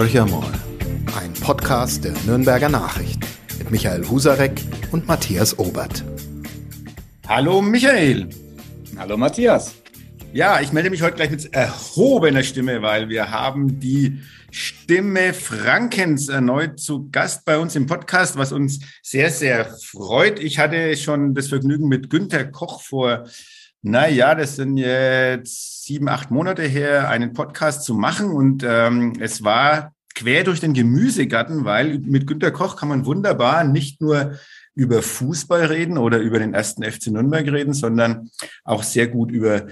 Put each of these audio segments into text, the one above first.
Horcher mal, ein Podcast der Nürnberger Nachrichten mit Michael Husarek und Matthias Obert. Hallo Michael. Hallo Matthias. Ja, ich melde mich heute gleich mit erhobener Stimme, weil wir haben die Stimme Frankens erneut zu Gast bei uns im Podcast, was uns sehr, sehr freut. Ich hatte schon das Vergnügen mit Günter Koch vor, naja, das sind jetzt sieben, acht Monate her, einen Podcast zu machen. Und ähm, es war quer durch den Gemüsegarten, weil mit Günter Koch kann man wunderbar nicht nur über Fußball reden oder über den ersten FC Nürnberg reden, sondern auch sehr gut über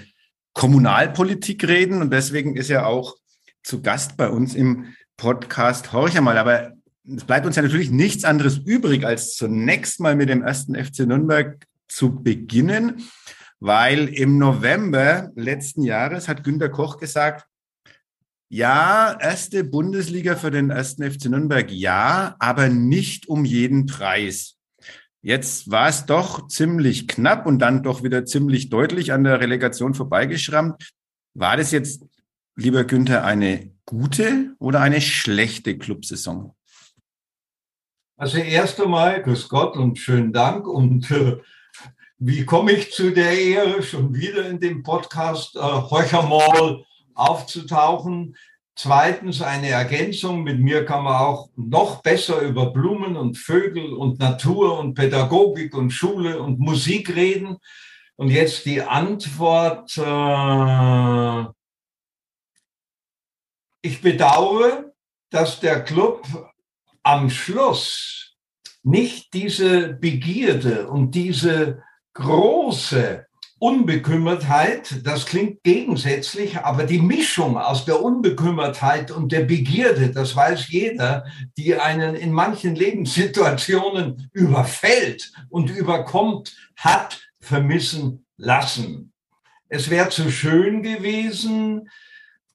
Kommunalpolitik reden. Und deswegen ist er auch zu Gast bei uns im Podcast Horcher mal. Aber es bleibt uns ja natürlich nichts anderes übrig, als zunächst mal mit dem ersten FC Nürnberg zu beginnen, weil im November letzten Jahres hat Günter Koch gesagt, ja, erste Bundesliga für den ersten FC Nürnberg, ja, aber nicht um jeden Preis. Jetzt war es doch ziemlich knapp und dann doch wieder ziemlich deutlich an der Relegation vorbeigeschrammt. War das jetzt, lieber Günther, eine gute oder eine schlechte Clubsaison? Also erst einmal, grüß Gott und schönen Dank. Und äh, wie komme ich zu der Ehre, schon wieder in dem Podcast äh, Heuchermall aufzutauchen? Zweitens eine Ergänzung. Mit mir kann man auch noch besser über Blumen und Vögel und Natur und Pädagogik und Schule und Musik reden. Und jetzt die Antwort. Äh, ich bedauere, dass der Club am Schluss nicht diese Begierde und diese große Unbekümmertheit, das klingt gegensätzlich, aber die Mischung aus der Unbekümmertheit und der Begierde, das weiß jeder, die einen in manchen Lebenssituationen überfällt und überkommt, hat vermissen lassen. Es wäre zu schön gewesen,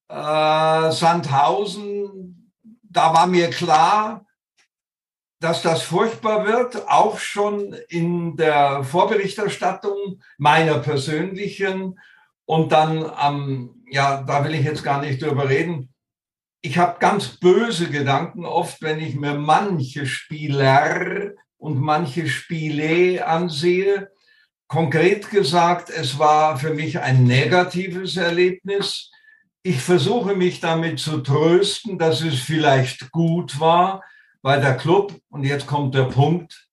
äh, Sandhausen, da war mir klar, dass das furchtbar wird, auch schon in der Vorberichterstattung meiner persönlichen und dann am, ja, da will ich jetzt gar nicht drüber reden. Ich habe ganz böse Gedanken oft, wenn ich mir manche Spieler und manche Spiele ansehe. Konkret gesagt, es war für mich ein negatives Erlebnis. Ich versuche mich damit zu trösten, dass es vielleicht gut war, weil der Club, und jetzt kommt der Punkt,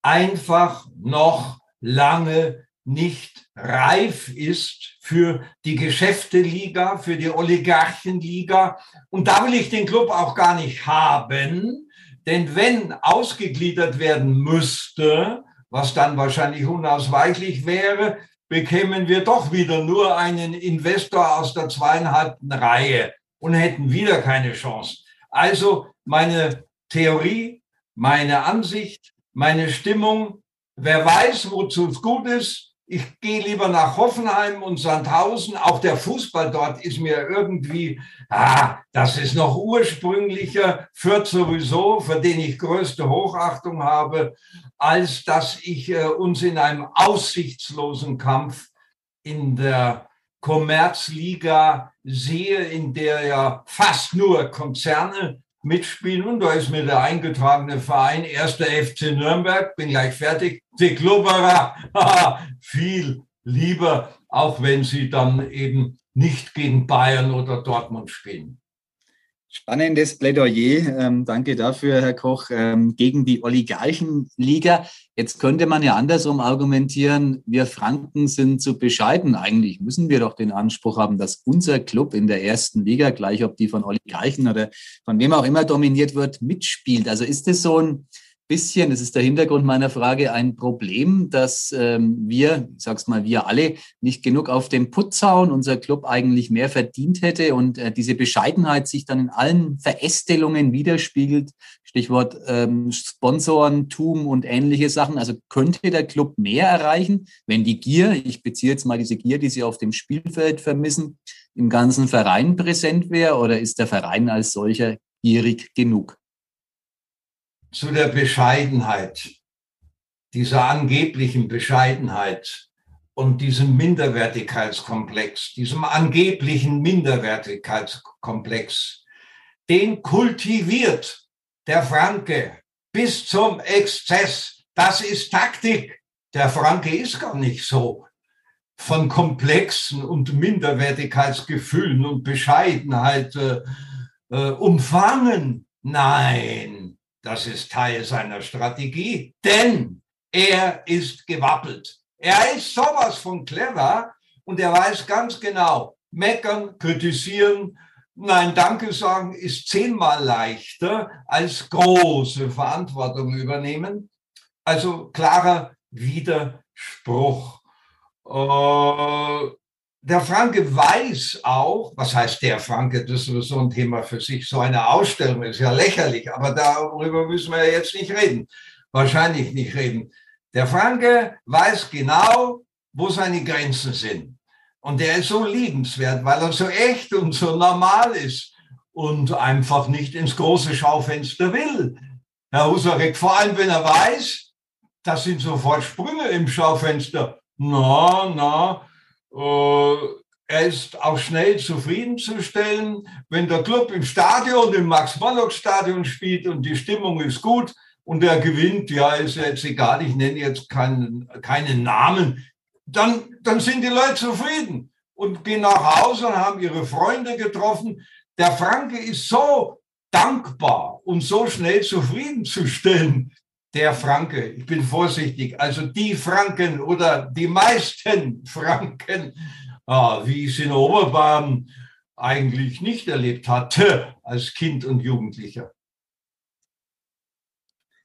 einfach noch lange nicht reif ist für die Geschäfteliga, für die Oligarchenliga. Und da will ich den Club auch gar nicht haben, denn wenn ausgegliedert werden müsste, was dann wahrscheinlich unausweichlich wäre, bekämen wir doch wieder nur einen Investor aus der zweieinhalbten Reihe und hätten wieder keine Chance. Also meine Theorie, meine Ansicht, meine Stimmung. Wer weiß, wozu es gut ist. Ich gehe lieber nach Hoffenheim und Sandhausen. Auch der Fußball dort ist mir irgendwie, ah, das ist noch ursprünglicher, führt sowieso, für den ich größte Hochachtung habe, als dass ich äh, uns in einem aussichtslosen Kampf in der Kommerzliga sehe, in der ja fast nur Konzerne mitspielen. Und da ist mir der eingetragene Verein, erster FC Nürnberg, bin gleich fertig, die Klubberer, viel lieber, auch wenn sie dann eben nicht gegen Bayern oder Dortmund spielen. Spannendes Plädoyer. Ähm, danke dafür, Herr Koch, ähm, gegen die Oligarchenliga. Jetzt könnte man ja andersrum argumentieren, wir Franken sind zu bescheiden. Eigentlich müssen wir doch den Anspruch haben, dass unser Club in der ersten Liga, gleich ob die von Oligarchen oder von wem auch immer dominiert wird, mitspielt. Also ist es so ein bisschen, das ist der Hintergrund meiner Frage, ein Problem, dass ähm, wir, ich sag's mal, wir alle nicht genug auf den Putz hauen, unser Club eigentlich mehr verdient hätte und äh, diese Bescheidenheit sich dann in allen Verästelungen widerspiegelt. Stichwort ähm, Sponsorentum und ähnliche Sachen. Also könnte der Club mehr erreichen, wenn die Gier, ich beziehe jetzt mal diese Gier, die sie auf dem Spielfeld vermissen, im ganzen Verein präsent wäre oder ist der Verein als solcher gierig genug? Zu der Bescheidenheit, dieser angeblichen Bescheidenheit und diesem Minderwertigkeitskomplex, diesem angeblichen Minderwertigkeitskomplex, den kultiviert der Franke bis zum Exzess. Das ist Taktik. Der Franke ist gar nicht so von komplexen und Minderwertigkeitsgefühlen und Bescheidenheit äh, äh, umfangen. Nein, das ist Teil seiner Strategie, denn er ist gewappelt. Er ist sowas von clever und er weiß ganz genau, meckern, kritisieren, Nein, Danke sagen ist zehnmal leichter als große Verantwortung übernehmen. Also klarer Widerspruch. Äh, der Franke weiß auch, was heißt der Franke, das ist so ein Thema für sich, so eine Ausstellung ist ja lächerlich, aber darüber müssen wir jetzt nicht reden, wahrscheinlich nicht reden. Der Franke weiß genau, wo seine Grenzen sind. Und der ist so liebenswert, weil er so echt und so normal ist und einfach nicht ins große Schaufenster will. Herr Husarek, vor allem wenn er weiß, das sind sofort Sprünge im Schaufenster. Na, na, äh, er ist auch schnell zufriedenzustellen, wenn der Club im Stadion, im Max-Morlock-Stadion spielt und die Stimmung ist gut und er gewinnt, ja, ist jetzt egal, ich nenne jetzt keinen, keinen Namen, dann, dann sind die Leute zufrieden und gehen nach Hause und haben ihre Freunde getroffen. Der Franke ist so dankbar und so schnell zufriedenzustellen. Der Franke, ich bin vorsichtig, also die Franken oder die meisten Franken, ah, wie ich es in Oberbayern eigentlich nicht erlebt hatte als Kind und Jugendlicher.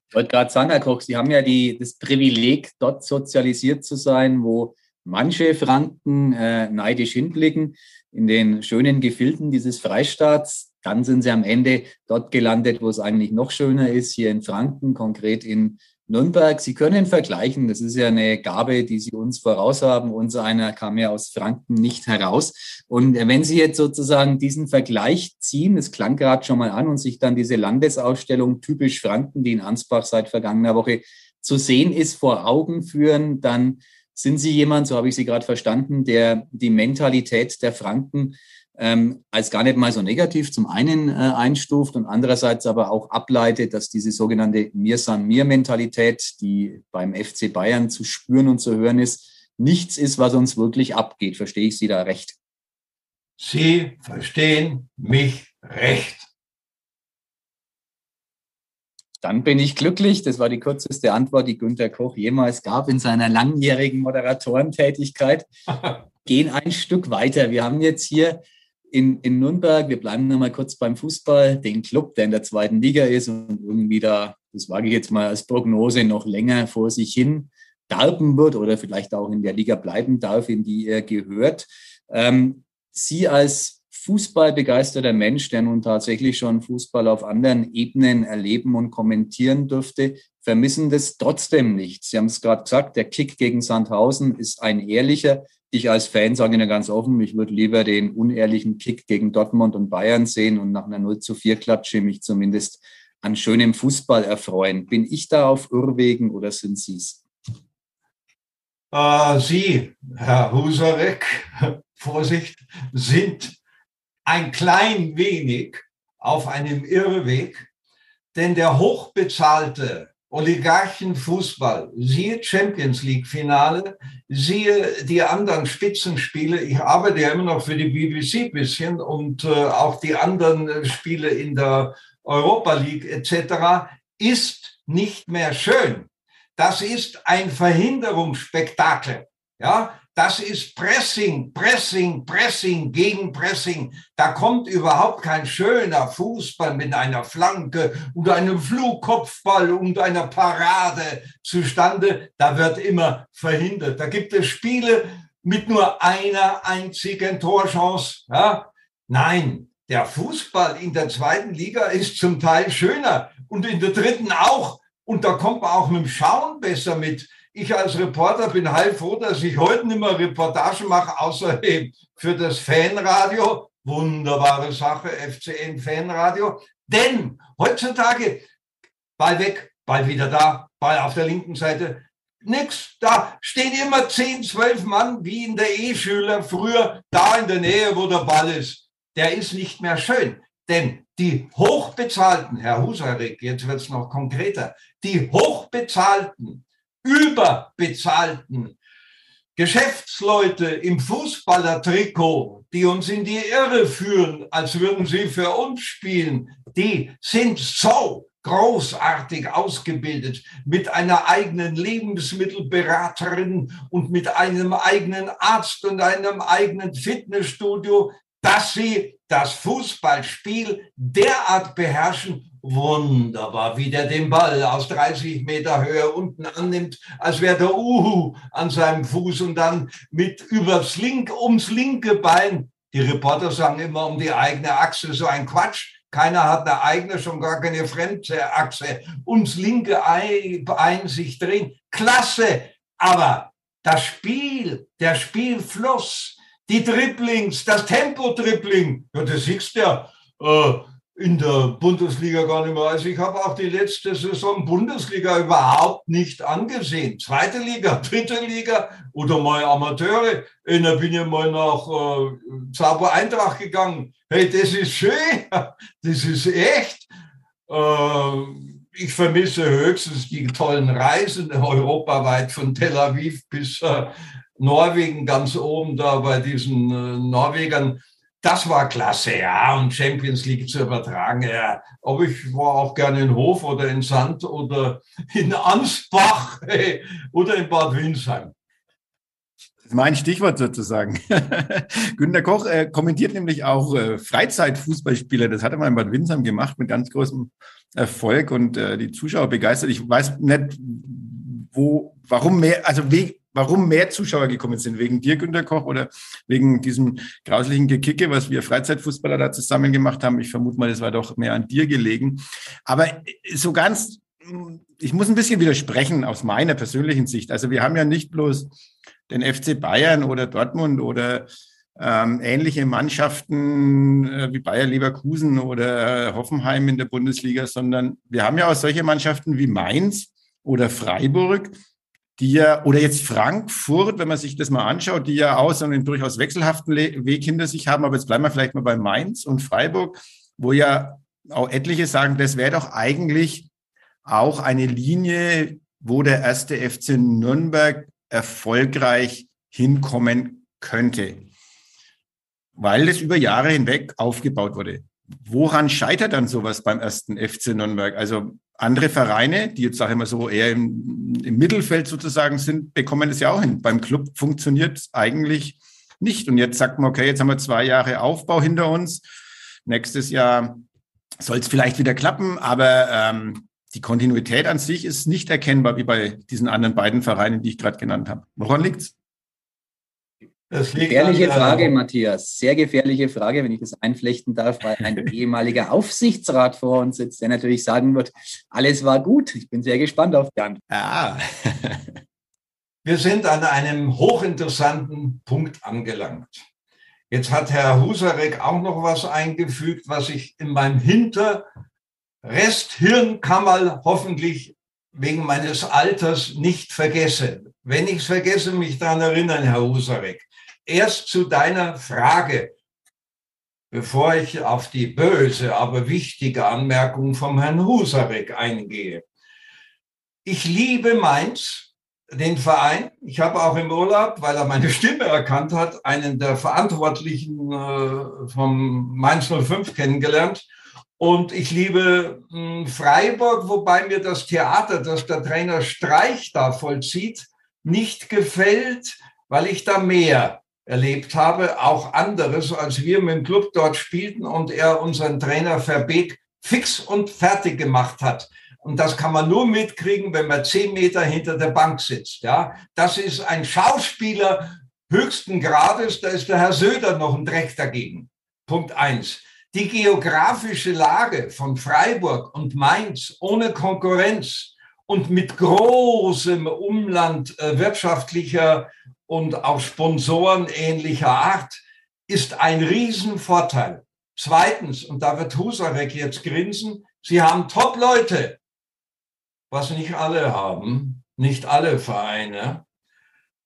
Ich wollte gerade sagen, Herr Koch, Sie haben ja die, das Privileg, dort sozialisiert zu sein, wo manche Franken äh, neidisch hinblicken in den schönen Gefilden dieses Freistaats. Dann sind sie am Ende dort gelandet, wo es eigentlich noch schöner ist, hier in Franken, konkret in Nürnberg. Sie können vergleichen, das ist ja eine Gabe, die Sie uns voraus haben. Unser einer kam ja aus Franken nicht heraus. Und wenn Sie jetzt sozusagen diesen Vergleich ziehen, das klang gerade schon mal an, und sich dann diese Landesausstellung typisch Franken, die in Ansbach seit vergangener Woche zu sehen ist, vor Augen führen, dann sind Sie jemand, so habe ich Sie gerade verstanden, der die Mentalität der Franken ähm, als gar nicht mal so negativ zum einen äh, einstuft und andererseits aber auch ableitet, dass diese sogenannte Mir san mir Mentalität, die beim FC Bayern zu spüren und zu hören ist, nichts ist, was uns wirklich abgeht. Verstehe ich Sie da recht? Sie verstehen mich recht. Dann bin ich glücklich. Das war die kürzeste Antwort, die Günter Koch jemals gab in seiner langjährigen Moderatorentätigkeit. Gehen ein Stück weiter. Wir haben jetzt hier in, in Nürnberg, wir bleiben nochmal kurz beim Fußball, den Club, der in der zweiten Liga ist und irgendwie da, das wage ich jetzt mal als Prognose, noch länger vor sich hin darben wird oder vielleicht auch in der Liga bleiben darf, in die er gehört. Ähm, Sie als fußballbegeisterter Mensch, der nun tatsächlich schon Fußball auf anderen Ebenen erleben und kommentieren dürfte, vermissen das trotzdem nicht. Sie haben es gerade gesagt, der Kick gegen Sandhausen ist ein ehrlicher. Ich als Fan sage Ihnen ganz offen, ich würde lieber den unehrlichen Kick gegen Dortmund und Bayern sehen und nach einer 0 zu 4 Klatsche mich zumindest an schönem Fußball erfreuen. Bin ich da auf Irrwegen oder sind Sie es? Äh, Sie, Herr Husarek, Vorsicht, sind ein klein wenig auf einem Irrweg, denn der hochbezahlte Oligarchenfußball, siehe Champions League Finale, siehe die anderen Spitzenspiele. Ich arbeite ja immer noch für die BBC bisschen und äh, auch die anderen Spiele in der Europa League etc. ist nicht mehr schön. Das ist ein Verhinderungsspektakel. Ja, das ist Pressing, Pressing, Pressing gegen Pressing. Da kommt überhaupt kein schöner Fußball mit einer Flanke und einem Flugkopfball und einer Parade zustande. Da wird immer verhindert. Da gibt es Spiele mit nur einer einzigen Torchance. Ja? Nein, der Fußball in der zweiten Liga ist zum Teil schöner und in der dritten auch. Und da kommt man auch mit dem Schauen besser mit ich als Reporter bin heilfroh, dass ich heute nicht mehr Reportagen mache, außer eben für das Fanradio. Wunderbare Sache, FCN Fanradio. Denn heutzutage Ball weg, Ball wieder da, Ball auf der linken Seite. Nix, da stehen immer 10, 12 Mann wie in der E-Schüler früher da in der Nähe, wo der Ball ist. Der ist nicht mehr schön. Denn die hochbezahlten, Herr Husarek, jetzt wird es noch konkreter, die hochbezahlten, überbezahlten Geschäftsleute im Fußballertrikot, die uns in die Irre führen, als würden sie für uns spielen, die sind so großartig ausgebildet mit einer eigenen Lebensmittelberaterin und mit einem eigenen Arzt und einem eigenen Fitnessstudio, dass sie das Fußballspiel derart beherrschen, wunderbar, wie der den Ball aus 30 Meter Höhe unten annimmt, als wäre der Uhu an seinem Fuß und dann mit übers link, ums linke Bein. Die Reporter sagen immer um die eigene Achse, so ein Quatsch. Keiner hat eine eigene, schon gar keine fremde Achse. Ums linke Bein sich drehen. Klasse. Aber das Spiel, der Spielfluss, die Dribblings, das Tempo-Dribbling, ja, das siehst du ja äh, in der Bundesliga gar nicht mehr. Also ich habe auch die letzte Saison Bundesliga überhaupt nicht angesehen. Zweite Liga, dritte Liga oder mal Amateure. Äh, da bin ich mal nach äh, Zauber Eintracht gegangen. Hey, das ist schön, das ist echt. Äh, ich vermisse höchstens die tollen Reisen europaweit von Tel Aviv bis äh, Norwegen ganz oben da bei diesen äh, Norwegern. Das war klasse, ja, und Champions League zu übertragen, ja. Aber ich war auch gerne in Hof oder in Sand oder in Ansbach hey, oder in Bad Windsheim. Mein Stichwort sozusagen. Günter Koch äh, kommentiert nämlich auch äh, Freizeitfußballspieler. Das hat er mal in Bad Windsheim gemacht mit ganz großem Erfolg und äh, die Zuschauer begeistert. Ich weiß nicht, wo, warum mehr, also wie, warum mehr Zuschauer gekommen sind. Wegen dir, Günter Koch, oder wegen diesem grauslichen Gekicke, was wir Freizeitfußballer da zusammen gemacht haben. Ich vermute mal, das war doch mehr an dir gelegen. Aber so ganz, ich muss ein bisschen widersprechen aus meiner persönlichen Sicht. Also wir haben ja nicht bloß den FC Bayern oder Dortmund oder ähm, ähnliche Mannschaften äh, wie Bayer Leverkusen oder äh, Hoffenheim in der Bundesliga, sondern wir haben ja auch solche Mannschaften wie Mainz oder Freiburg, die ja, oder jetzt Frankfurt, wenn man sich das mal anschaut, die ja auch so einen durchaus wechselhaften Weg hinter sich haben. Aber jetzt bleiben wir vielleicht mal bei Mainz und Freiburg, wo ja auch etliche sagen, das wäre doch eigentlich auch eine Linie, wo der erste FC Nürnberg erfolgreich hinkommen könnte, weil es über Jahre hinweg aufgebaut wurde. Woran scheitert dann sowas beim ersten FC Nürnberg? Also andere Vereine, die jetzt, sage ich mal so, eher im, im Mittelfeld sozusagen sind, bekommen es ja auch hin. Beim Club funktioniert es eigentlich nicht. Und jetzt sagt man, okay, jetzt haben wir zwei Jahre Aufbau hinter uns. Nächstes Jahr soll es vielleicht wieder klappen, aber ähm, die Kontinuität an sich ist nicht erkennbar wie bei diesen anderen beiden Vereinen, die ich gerade genannt habe. Woran liegt's? Gefährliche Frage, Matthias. Sehr gefährliche Frage, wenn ich das einflechten darf, weil ein ehemaliger Aufsichtsrat vor uns sitzt, der natürlich sagen wird, alles war gut. Ich bin sehr gespannt auf die Antwort. Ah. Wir sind an einem hochinteressanten Punkt angelangt. Jetzt hat Herr Husarek auch noch was eingefügt, was ich in meinem Hinterresthirnkammer hoffentlich wegen meines Alters nicht vergesse. Wenn ich es vergesse, mich daran erinnern, Herr Husarek erst zu deiner Frage, bevor ich auf die böse, aber wichtige Anmerkung vom Herrn Husarek eingehe. Ich liebe Mainz, den Verein. Ich habe auch im Urlaub, weil er meine Stimme erkannt hat, einen der Verantwortlichen äh, vom Mainz 05 kennengelernt. Und ich liebe hm, Freiburg, wobei mir das Theater, das der Trainer Streich da vollzieht, nicht gefällt, weil ich da mehr erlebt habe, auch anderes, als wir mit dem Club dort spielten und er unseren Trainer Verbeek fix und fertig gemacht hat. Und das kann man nur mitkriegen, wenn man zehn Meter hinter der Bank sitzt. Ja, das ist ein Schauspieler höchsten Grades. Da ist der Herr Söder noch ein Dreck dagegen. Punkt eins. Die geografische Lage von Freiburg und Mainz ohne Konkurrenz und mit großem Umland äh, wirtschaftlicher und auch Sponsoren ähnlicher Art ist ein Riesenvorteil. Zweitens, und da wird Husarek jetzt grinsen, Sie haben Top-Leute, was nicht alle haben, nicht alle Vereine.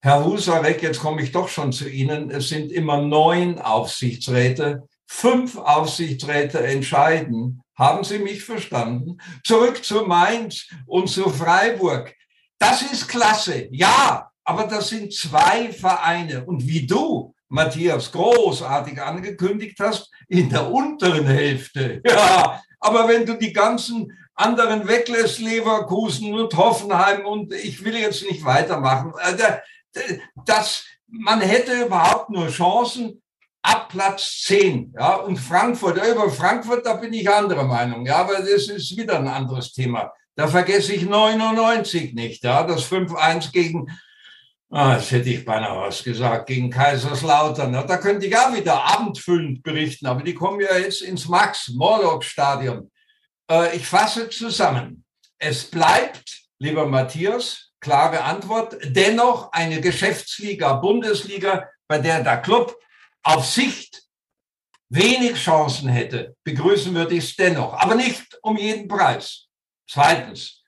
Herr Husarek, jetzt komme ich doch schon zu Ihnen. Es sind immer neun Aufsichtsräte fünf Aufsichtsräte entscheiden. Haben Sie mich verstanden? Zurück zu Mainz und zu Freiburg. Das ist klasse. Ja, aber das sind zwei Vereine. Und wie du, Matthias, großartig angekündigt hast, in der unteren Hälfte. Ja, aber wenn du die ganzen anderen weglässt, Leverkusen und Hoffenheim und ich will jetzt nicht weitermachen, äh, das, man hätte überhaupt nur Chancen, ab Platz 10. Ja, und Frankfurt, über Frankfurt, da bin ich anderer Meinung. Ja, aber das ist wieder ein anderes Thema. Da vergesse ich 99 nicht. Ja, das 5-1 gegen, ah, das hätte ich beinahe was gesagt, gegen Kaiserslautern. Ja, da könnte ich auch wieder abendfüllend berichten, aber die kommen ja jetzt ins Max-Morlock-Stadion. Äh, ich fasse zusammen. Es bleibt, lieber Matthias, klare Antwort, dennoch eine Geschäftsliga, Bundesliga, bei der der Club auf Sicht wenig Chancen hätte, begrüßen würde ich es dennoch, aber nicht um jeden Preis. Zweitens,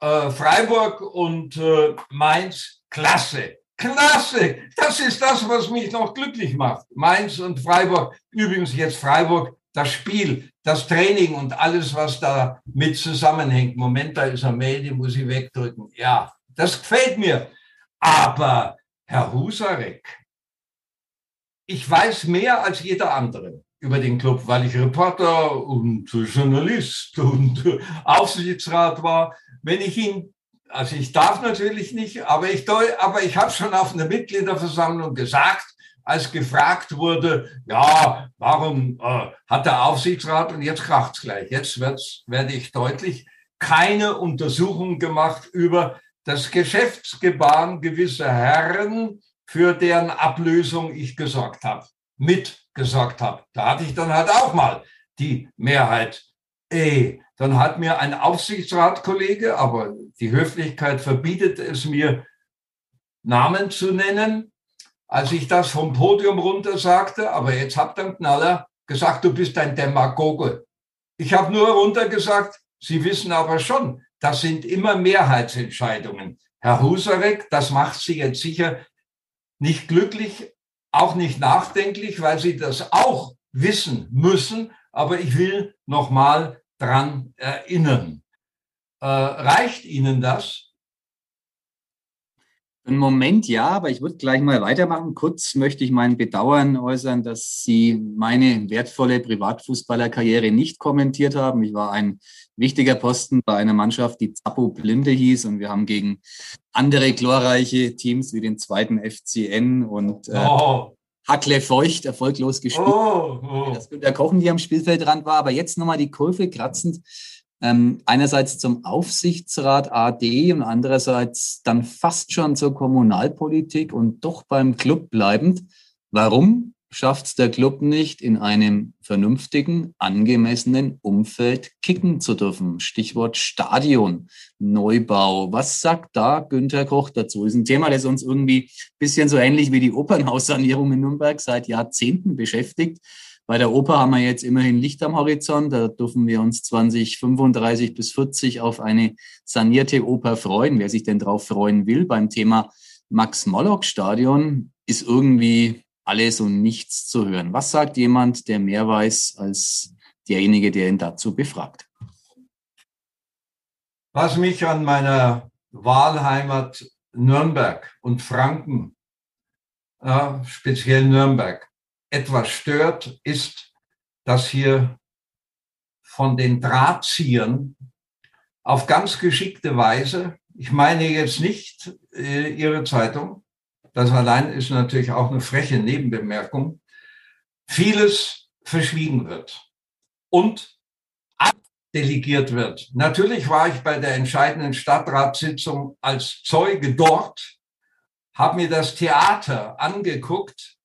äh, Freiburg und äh, Mainz, klasse. Klasse! Das ist das, was mich noch glücklich macht. Mainz und Freiburg, übrigens jetzt Freiburg, das Spiel, das Training und alles, was da mit zusammenhängt. Moment, da ist eine Mail, die muss ich wegdrücken. Ja, das gefällt mir. Aber Herr Husarek, ich weiß mehr als jeder andere über den Club, weil ich Reporter und Journalist und Aufsichtsrat war. Wenn ich ihn, also ich darf natürlich nicht, aber ich, aber ich habe schon auf einer Mitgliederversammlung gesagt, als gefragt wurde, ja, warum äh, hat der Aufsichtsrat und jetzt kracht's gleich, jetzt wird's, werde ich deutlich, keine Untersuchung gemacht über das Geschäftsgebaren gewisser Herren, für deren Ablösung ich gesorgt habe, mitgesorgt habe. Da hatte ich dann halt auch mal die Mehrheit. Ey, dann hat mir ein Aufsichtsratkollege, aber die Höflichkeit verbietet es mir, Namen zu nennen, als ich das vom Podium runter sagte, aber jetzt habt ihr einen Knaller, gesagt, du bist ein Demagoge. Ich habe nur runter gesagt, Sie wissen aber schon, das sind immer Mehrheitsentscheidungen. Herr Husarek, das macht Sie jetzt sicher nicht glücklich, auch nicht nachdenklich, weil sie das auch wissen müssen. Aber ich will nochmal dran erinnern. Äh, reicht Ihnen das? Im Moment ja, aber ich würde gleich mal weitermachen. Kurz möchte ich mein Bedauern äußern, dass Sie meine wertvolle Privatfußballerkarriere nicht kommentiert haben. Ich war ein wichtiger Posten bei einer Mannschaft, die Zappo Blinde hieß und wir haben gegen andere glorreiche Teams wie den zweiten FCN und äh, oh. Hackle Feucht erfolglos gespielt. Oh, oh. Das Günter Kochen, die am Spielfeldrand war, aber jetzt nochmal die Kurve kratzend ähm, einerseits zum Aufsichtsrat AD und andererseits dann fast schon zur Kommunalpolitik und doch beim Club bleibend. Warum schafft es der Club nicht, in einem vernünftigen, angemessenen Umfeld kicken zu dürfen? Stichwort Stadion, Neubau. Was sagt da Günther Koch dazu? Ist ein Thema, das uns irgendwie ein bisschen so ähnlich wie die Opernhaussanierung in Nürnberg seit Jahrzehnten beschäftigt. Bei der Oper haben wir jetzt immerhin Licht am Horizont. Da dürfen wir uns 2035 bis 40 auf eine sanierte Oper freuen. Wer sich denn drauf freuen will beim Thema Max-Mollock-Stadion, ist irgendwie alles und nichts zu hören. Was sagt jemand, der mehr weiß als derjenige, der ihn dazu befragt? Was mich an meiner Wahlheimat Nürnberg und Franken, äh, speziell Nürnberg, etwas stört, ist, dass hier von den Drahtziehern auf ganz geschickte Weise, ich meine jetzt nicht äh, Ihre Zeitung, das allein ist natürlich auch eine freche Nebenbemerkung, vieles verschwiegen wird und abdelegiert wird. Natürlich war ich bei der entscheidenden Stadtratssitzung als Zeuge dort, habe mir das Theater angeguckt,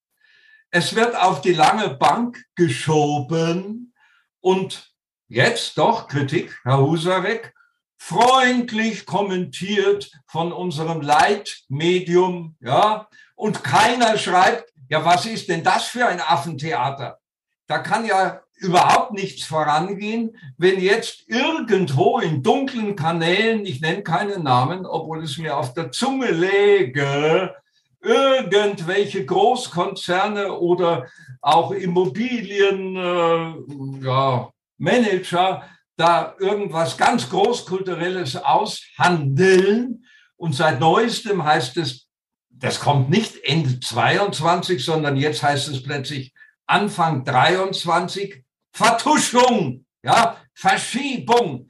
es wird auf die lange Bank geschoben und jetzt doch Kritik, Herr Husarek, freundlich kommentiert von unserem Leitmedium, ja, und keiner schreibt, ja, was ist denn das für ein Affentheater? Da kann ja überhaupt nichts vorangehen, wenn jetzt irgendwo in dunklen Kanälen, ich nenne keinen Namen, obwohl es mir auf der Zunge läge, irgendwelche Großkonzerne oder auch Immobilien, äh, ja, Manager da irgendwas ganz Großkulturelles aushandeln. Und seit neuestem heißt es, das kommt nicht Ende 22, sondern jetzt heißt es plötzlich Anfang 23, Vertuschung, ja, Verschiebung.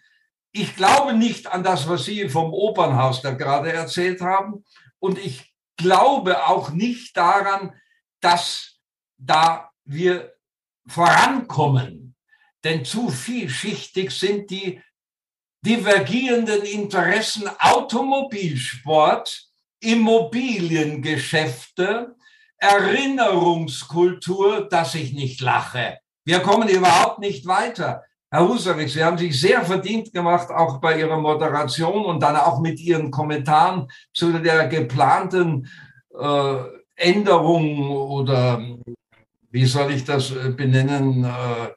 Ich glaube nicht an das, was Sie vom Opernhaus da gerade erzählt haben. Und ich glaube auch nicht daran, dass da wir vorankommen. Denn zu vielschichtig sind die divergierenden Interessen Automobilsport, Immobiliengeschäfte, Erinnerungskultur, dass ich nicht lache. Wir kommen überhaupt nicht weiter. Herr Husarek, Sie haben sich sehr verdient gemacht, auch bei Ihrer Moderation und dann auch mit Ihren Kommentaren zu der geplanten äh, Änderung oder wie soll ich das äh, benennen? Äh,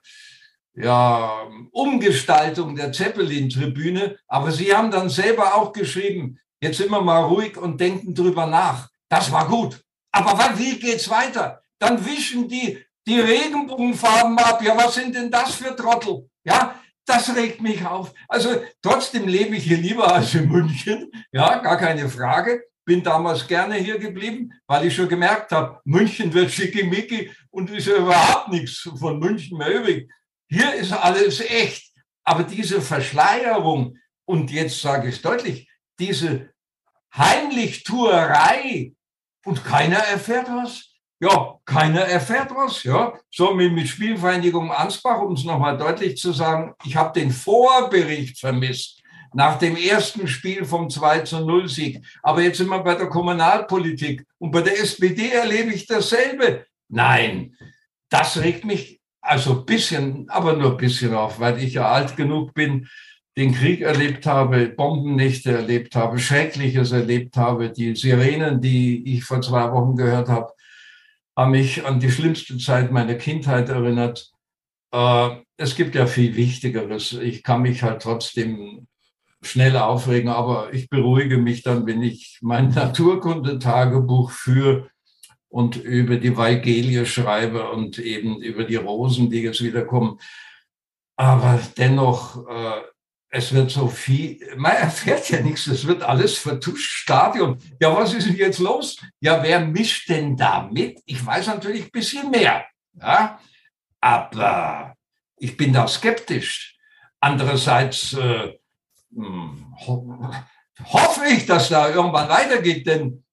ja, Umgestaltung der Zeppelin-Tribüne. Aber Sie haben dann selber auch geschrieben, jetzt sind wir mal ruhig und denken drüber nach. Das war gut. Aber wie geht's weiter? Dann wischen die die Regenbogenfarben ab. Ja, was sind denn das für Trottel? Ja, das regt mich auf. Also trotzdem lebe ich hier lieber als in München. Ja, gar keine Frage. Bin damals gerne hier geblieben, weil ich schon gemerkt habe, München wird schickimicki und ist ja überhaupt nichts von München mehr übrig. Hier ist alles echt. Aber diese Verschleierung, und jetzt sage ich es deutlich, diese Heimlichtuerei und keiner erfährt was, ja, keiner erfährt was. Ja, so mit, mit Spielvereinigung Ansbach, um es nochmal deutlich zu sagen, ich habe den Vorbericht vermisst nach dem ersten Spiel vom 2 zu 0 Sieg. Aber jetzt sind wir bei der Kommunalpolitik und bei der SPD erlebe ich dasselbe. Nein, das regt mich also ein bisschen, aber nur ein bisschen auf, weil ich ja alt genug bin, den Krieg erlebt habe, Bombennächte erlebt habe, Schreckliches erlebt habe, die Sirenen, die ich vor zwei Wochen gehört habe, haben mich an die schlimmste Zeit meiner Kindheit erinnert. Äh, es gibt ja viel Wichtigeres. Ich kann mich halt trotzdem schnell aufregen, aber ich beruhige mich dann, wenn ich mein Naturkundetagebuch führe und über die Weigelie schreibe und eben über die Rosen, die jetzt wieder kommen. Aber dennoch, äh, es wird so viel, man erfährt ja nichts, es wird alles vertuscht, Stadion. Ja, was ist denn jetzt los? Ja, wer mischt denn da mit? Ich weiß natürlich ein bisschen mehr, ja, aber ich bin da skeptisch. Andererseits äh, hm, ho hoffe ich, dass da irgendwann weitergeht, denn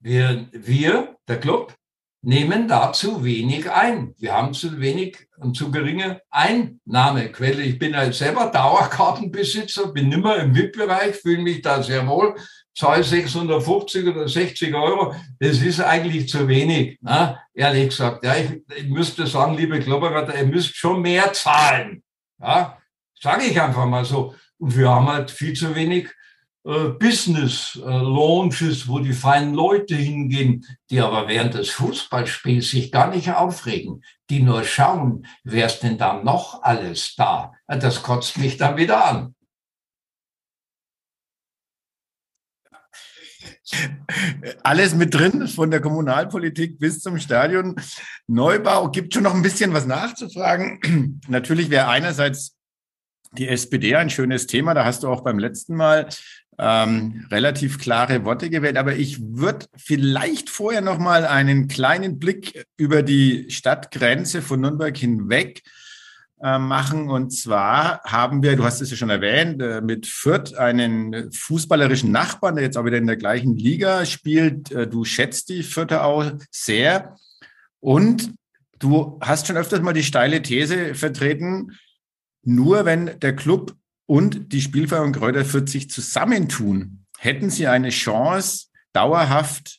wir, wir, der Club, nehmen da zu wenig ein. Wir haben zu wenig und zu geringe Einnahmequelle. Ich bin halt selber Dauerkartenbesitzer, bin nimmer im VIP-Bereich, fühle mich da sehr wohl. Zahle 650 oder 60 Euro, das ist eigentlich zu wenig, ne? ehrlich gesagt. Ja, ich, ich müsste sagen, liebe Klopperer, ihr müsst schon mehr zahlen. Ja, sage ich einfach mal so. Und wir haben halt viel zu wenig Business äh, Launches, wo die feinen Leute hingehen, die aber während des Fußballspiels sich gar nicht aufregen, die nur schauen, wer ist denn da noch alles da? Das kotzt mich dann wieder an. Alles mit drin, von der Kommunalpolitik bis zum Stadion. Neubau gibt schon noch ein bisschen was nachzufragen. Natürlich wäre einerseits die SPD ein schönes Thema. Da hast du auch beim letzten Mal ähm, relativ klare Worte gewählt. Aber ich würde vielleicht vorher noch mal einen kleinen Blick über die Stadtgrenze von Nürnberg hinweg äh, machen. Und zwar haben wir, du hast es ja schon erwähnt, äh, mit Fürth einen fußballerischen Nachbarn, der jetzt auch wieder in der gleichen Liga spielt. Äh, du schätzt die Fürther auch sehr. Und du hast schon öfters mal die steile These vertreten, nur wenn der Club und die Spielvereinigung Kräuter Fürth sich zusammentun, hätten sie eine Chance, dauerhaft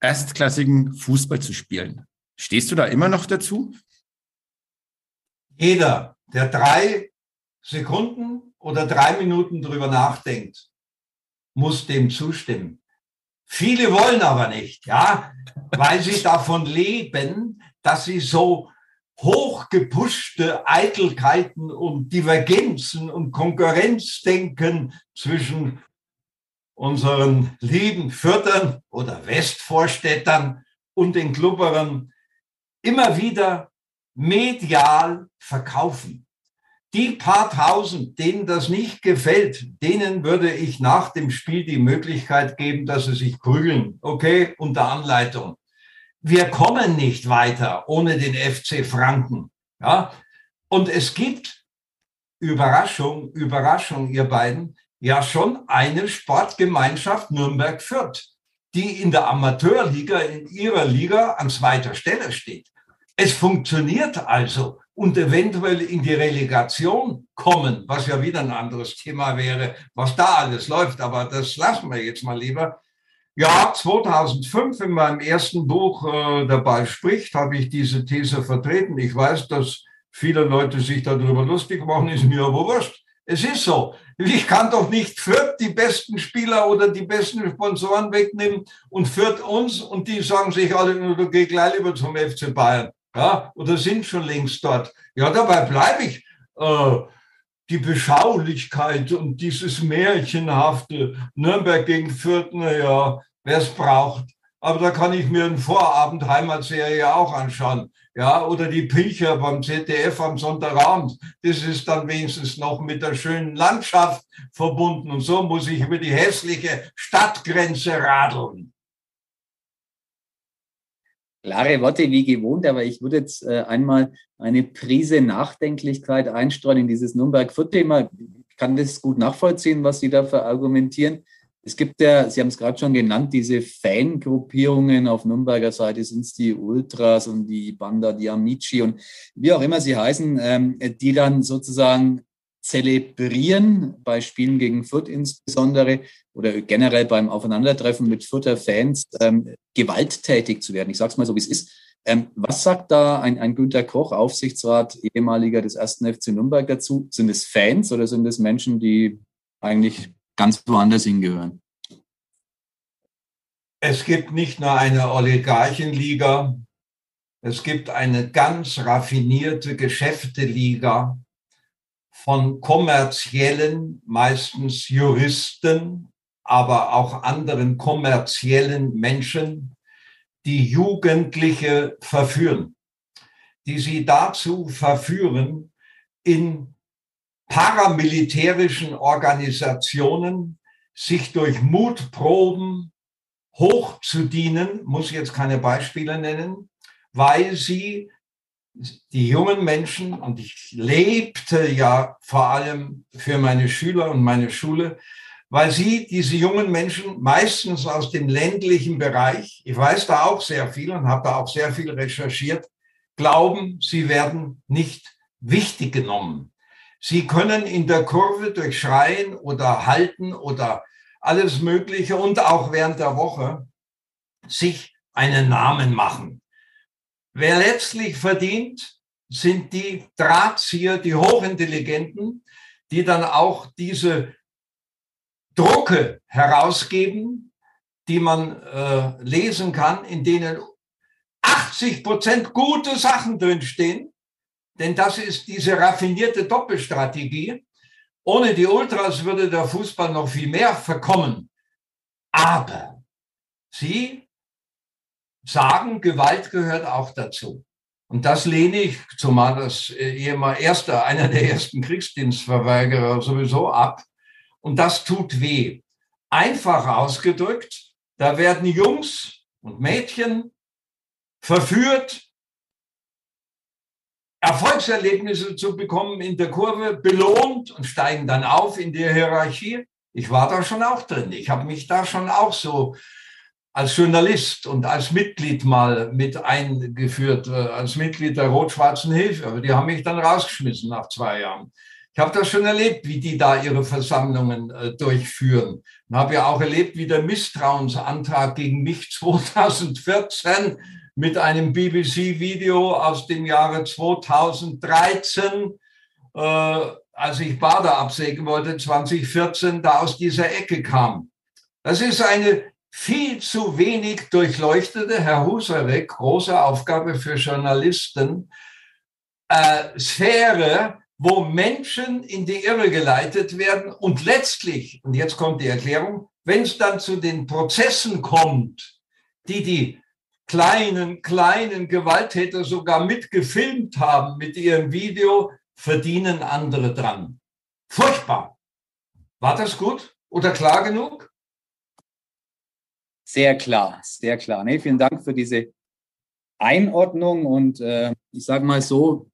erstklassigen Fußball zu spielen. Stehst du da immer noch dazu? Jeder, der drei Sekunden oder drei Minuten drüber nachdenkt, muss dem zustimmen. Viele wollen aber nicht, ja, weil sie davon leben, dass sie so hochgepuschte Eitelkeiten und Divergenzen und Konkurrenzdenken zwischen unseren lieben Fürtern oder Westvorstädtern und den Klubberern immer wieder medial verkaufen. Die paar tausend, denen das nicht gefällt, denen würde ich nach dem Spiel die Möglichkeit geben, dass sie sich prügeln. Okay, unter Anleitung. Wir kommen nicht weiter ohne den FC Franken. Ja, und es gibt Überraschung, Überraschung, ihr beiden, ja schon eine Sportgemeinschaft Nürnberg-Fürth, die in der Amateurliga, in ihrer Liga an zweiter Stelle steht. Es funktioniert also und eventuell in die Relegation kommen, was ja wieder ein anderes Thema wäre, was da alles läuft. Aber das lassen wir jetzt mal lieber. Ja, 2005 in meinem ersten Buch äh, dabei spricht, habe ich diese These vertreten. Ich weiß, dass viele Leute sich darüber lustig machen, ist mir aber wurscht. Es ist so. Ich kann doch nicht Fürth die besten Spieler oder die besten Sponsoren wegnehmen und Fürth uns und die sagen sich alle, du geh gleich lieber zum FC Bayern ja, oder sind schon längst dort. Ja, dabei bleibe ich. Äh, die Beschaulichkeit und dieses Märchenhafte Nürnberg gegen Fürth, naja, wer es braucht. Aber da kann ich mir einen Vorabend Heimatserie auch anschauen. Ja, oder die Pilcher beim ZDF am Sonntagabend. Das ist dann wenigstens noch mit der schönen Landschaft verbunden. Und so muss ich über die hässliche Stadtgrenze radeln klare Worte wie gewohnt, aber ich würde jetzt äh, einmal eine Prise Nachdenklichkeit einstreuen in dieses Nürnberg-Fürth-Thema. Ich kann das gut nachvollziehen, was Sie da verargumentieren. Es gibt ja, Sie haben es gerade schon genannt, diese Fangruppierungen auf Nürnberger Seite sind es die Ultras und die Banda, die Amici und wie auch immer sie heißen, ähm, die dann sozusagen zelebrieren, bei Spielen gegen Fürth insbesondere oder generell beim Aufeinandertreffen mit Fürther Fans, ähm, gewalttätig zu werden. Ich sage es mal so, wie es ist. Ähm, was sagt da ein, ein Günter Koch, Aufsichtsrat, ehemaliger des ersten FC Nürnberg dazu? Sind es Fans oder sind es Menschen, die eigentlich ganz woanders hingehören? Es gibt nicht nur eine Oligarchenliga, es gibt eine ganz raffinierte Geschäfteliga, von kommerziellen, meistens Juristen, aber auch anderen kommerziellen Menschen, die Jugendliche verführen, die sie dazu verführen, in paramilitärischen Organisationen sich durch Mutproben hochzudienen, muss jetzt keine Beispiele nennen, weil sie die jungen Menschen, und ich lebte ja vor allem für meine Schüler und meine Schule, weil sie, diese jungen Menschen, meistens aus dem ländlichen Bereich, ich weiß da auch sehr viel und habe da auch sehr viel recherchiert, glauben, sie werden nicht wichtig genommen. Sie können in der Kurve durch Schreien oder Halten oder alles Mögliche und auch während der Woche sich einen Namen machen. Wer letztlich verdient, sind die Drahtzieher, die Hochintelligenten, die dann auch diese Drucke herausgeben, die man äh, lesen kann, in denen 80 Prozent gute Sachen drinstehen. Denn das ist diese raffinierte Doppelstrategie. Ohne die Ultras würde der Fußball noch viel mehr verkommen. Aber sie sagen, Gewalt gehört auch dazu. Und das lehne ich, zumal das ehemals erster, einer der ersten Kriegsdienstverweigerer sowieso ab. Und das tut weh. Einfach ausgedrückt, da werden Jungs und Mädchen verführt, Erfolgserlebnisse zu bekommen in der Kurve, belohnt und steigen dann auf in der Hierarchie. Ich war da schon auch drin. Ich habe mich da schon auch so als Journalist und als Mitglied mal mit eingeführt, äh, als Mitglied der Rot-Schwarzen Hilfe. Aber die haben mich dann rausgeschmissen nach zwei Jahren. Ich habe das schon erlebt, wie die da ihre Versammlungen äh, durchführen. Und habe ja auch erlebt, wie der Misstrauensantrag gegen mich 2014 mit einem BBC-Video aus dem Jahre 2013, äh, als ich Bader absägen wollte, 2014, da aus dieser Ecke kam. Das ist eine viel zu wenig durchleuchtete, Herr Husarek, große Aufgabe für Journalisten, äh, Sphäre, wo Menschen in die Irre geleitet werden und letztlich, und jetzt kommt die Erklärung, wenn es dann zu den Prozessen kommt, die die kleinen, kleinen Gewalttäter sogar mitgefilmt haben mit ihrem Video, verdienen andere dran. Furchtbar. War das gut oder klar genug? Sehr klar, sehr klar. Nee, vielen Dank für diese Einordnung und äh, ich sage mal so,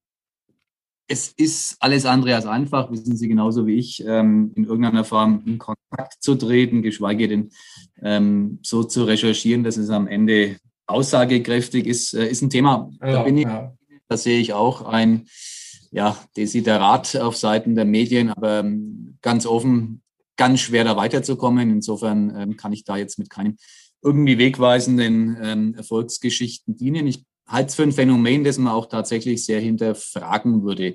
es ist alles andere als einfach, wissen Sie genauso wie ich, ähm, in irgendeiner Form in Kontakt zu treten, geschweige denn ähm, so zu recherchieren, dass es am Ende aussagekräftig ist, äh, ist ein Thema. Ja, da bin ich, ja. da sehe ich auch ein ja, Desiderat auf Seiten der Medien, aber ähm, ganz offen, ganz schwer da weiterzukommen. Insofern ähm, kann ich da jetzt mit keinem irgendwie wegweisenden ähm, Erfolgsgeschichten dienen. Ich halte es für ein Phänomen, das man auch tatsächlich sehr hinterfragen würde.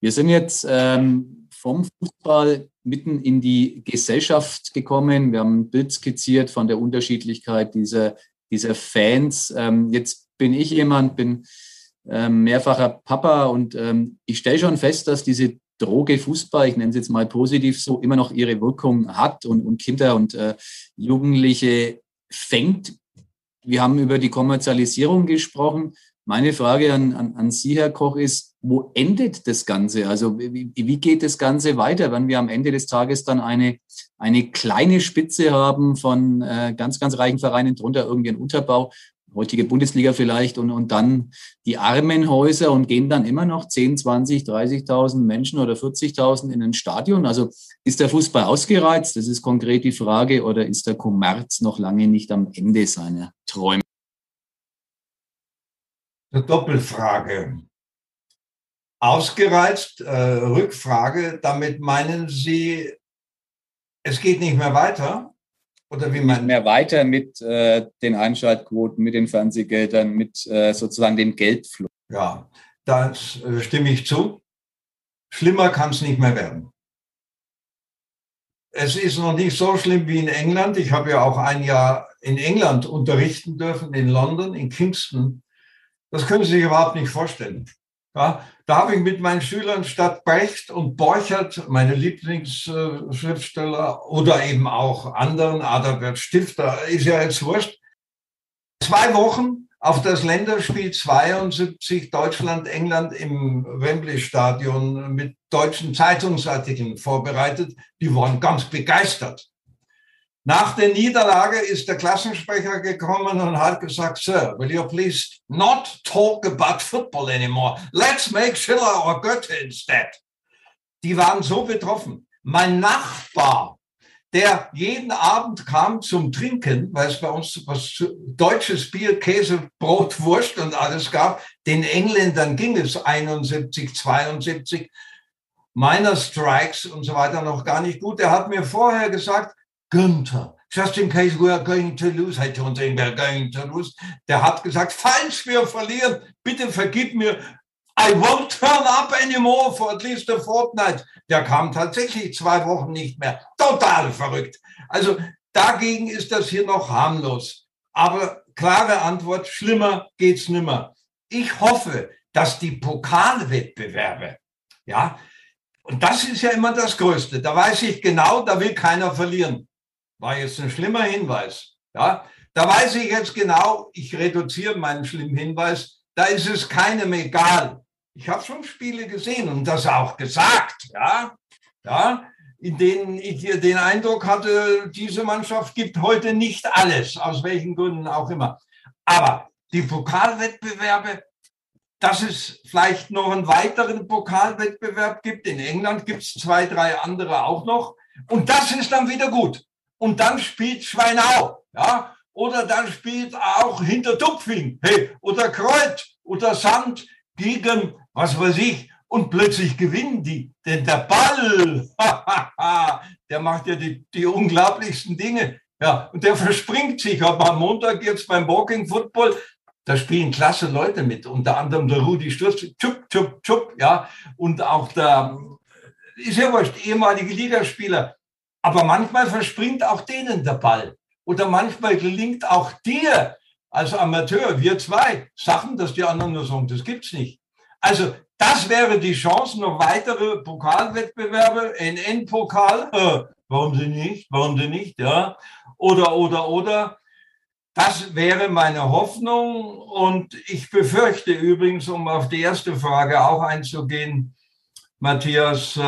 Wir sind jetzt ähm, vom Fußball mitten in die Gesellschaft gekommen. Wir haben ein Bild skizziert von der Unterschiedlichkeit dieser, dieser Fans. Ähm, jetzt bin ich jemand, bin ähm, mehrfacher Papa und ähm, ich stelle schon fest, dass diese Droge Fußball, ich nenne es jetzt mal positiv so, immer noch ihre Wirkung hat und, und Kinder und äh, Jugendliche fängt. Wir haben über die Kommerzialisierung gesprochen. Meine Frage an, an, an Sie, Herr Koch, ist, wo endet das Ganze? Also wie, wie geht das Ganze weiter, wenn wir am Ende des Tages dann eine, eine kleine Spitze haben von äh, ganz, ganz reichen Vereinen, drunter irgendwie ein Unterbau heutige Bundesliga vielleicht und, und dann die Armenhäuser und gehen dann immer noch 10, 20, 30.000 Menschen oder 40.000 in ein Stadion. Also ist der Fußball ausgereizt? Das ist konkret die Frage. Oder ist der Kommerz noch lange nicht am Ende seiner Träume? Eine Doppelfrage. Ausgereizt, äh, Rückfrage, damit meinen Sie, es geht nicht mehr weiter? Oder wie man mehr weiter mit äh, den Einschaltquoten, mit den Fernsehgeldern, mit äh, sozusagen dem Geldfluss. Ja, das äh, stimme ich zu. Schlimmer kann es nicht mehr werden. Es ist noch nicht so schlimm wie in England. Ich habe ja auch ein Jahr in England unterrichten dürfen, in London, in Kingston. Das können Sie sich überhaupt nicht vorstellen. Ja, da habe ich mit meinen Schülern statt Brecht und Borchert, meine Lieblingsschriftsteller, oder eben auch anderen, Adalbert Stifter, ist ja jetzt wurscht, zwei Wochen auf das Länderspiel 72 Deutschland-England im Wembley-Stadion mit deutschen Zeitungsartikeln vorbereitet. Die waren ganz begeistert. Nach der Niederlage ist der Klassensprecher gekommen und hat gesagt, Sir, will you please not talk about football anymore? Let's make Schiller or Goethe instead. Die waren so betroffen. Mein Nachbar, der jeden Abend kam zum Trinken, weil es bei uns was deutsches Bier, Käse, Brot, Wurst und alles gab. Den Engländern ging es 71, 72, meiner Strikes und so weiter noch gar nicht gut. Er hat mir vorher gesagt, Günther, just in case we are going to lose, I don't think we're going to lose. Der hat gesagt, falls wir verlieren, bitte vergib mir. I won't turn up anymore for at least a fortnight. Der kam tatsächlich zwei Wochen nicht mehr. Total verrückt. Also dagegen ist das hier noch harmlos. Aber klare Antwort, schlimmer geht's nimmer. Ich hoffe, dass die Pokalwettbewerbe, ja, und das ist ja immer das Größte. Da weiß ich genau, da will keiner verlieren war jetzt ein schlimmer Hinweis. Ja, da weiß ich jetzt genau, ich reduziere meinen schlimmen Hinweis, da ist es keinem egal. Ich habe schon Spiele gesehen und das auch gesagt, ja, ja, in denen ich den Eindruck hatte, diese Mannschaft gibt heute nicht alles, aus welchen Gründen auch immer. Aber die Pokalwettbewerbe, dass es vielleicht noch einen weiteren Pokalwettbewerb gibt. In England gibt es zwei, drei andere auch noch. Und das ist dann wieder gut und dann spielt Schweinau, ja, oder dann spielt auch Hintertupfing, hey, oder Kreuz oder Sand gegen, was weiß ich, und plötzlich gewinnen die. Denn der Ball, der macht ja die, die unglaublichsten Dinge. Ja, und der verspringt sich. Aber am Montag jetzt beim Walking Football, da spielen klasse Leute mit, unter anderem der Rudi Sturz, tschup, tschup, tschup, ja, und auch der, ist ja wurscht, ehemalige Ligaspieler, aber manchmal verspringt auch denen der Ball. Oder manchmal gelingt auch dir als Amateur, wir zwei, Sachen, dass die anderen nur sagen, das gibt's nicht. Also das wäre die Chance, noch weitere Pokalwettbewerbe, NN-Pokal, äh, warum sie nicht, warum sie nicht, ja, oder, oder, oder. Das wäre meine Hoffnung und ich befürchte übrigens, um auf die erste Frage auch einzugehen, Matthias, äh,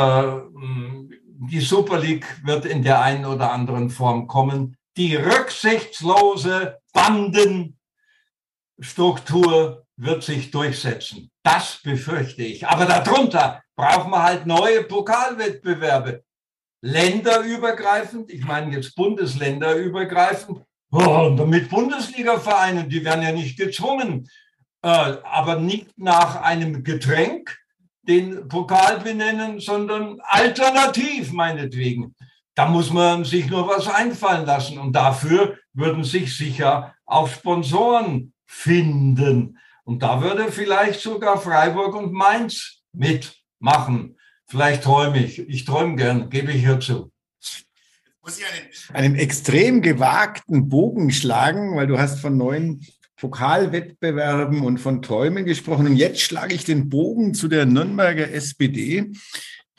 die Super League wird in der einen oder anderen Form kommen. Die rücksichtslose Bandenstruktur wird sich durchsetzen. Das befürchte ich. Aber darunter brauchen wir halt neue Pokalwettbewerbe. Länderübergreifend, ich meine jetzt bundesländerübergreifend, oh, und mit Bundesliga-Vereinen, die werden ja nicht gezwungen, äh, aber nicht nach einem Getränk, den Pokal benennen, sondern alternativ meinetwegen. Da muss man sich nur was einfallen lassen und dafür würden sich sicher auch Sponsoren finden. Und da würde vielleicht sogar Freiburg und Mainz mitmachen. Vielleicht träume ich. Ich träume gern, gebe ich hierzu. Muss ich einen, einen extrem gewagten Bogen schlagen, weil du hast von neuen Pokalwettbewerben und von Träumen gesprochen. Und jetzt schlage ich den Bogen zu der Nürnberger SPD,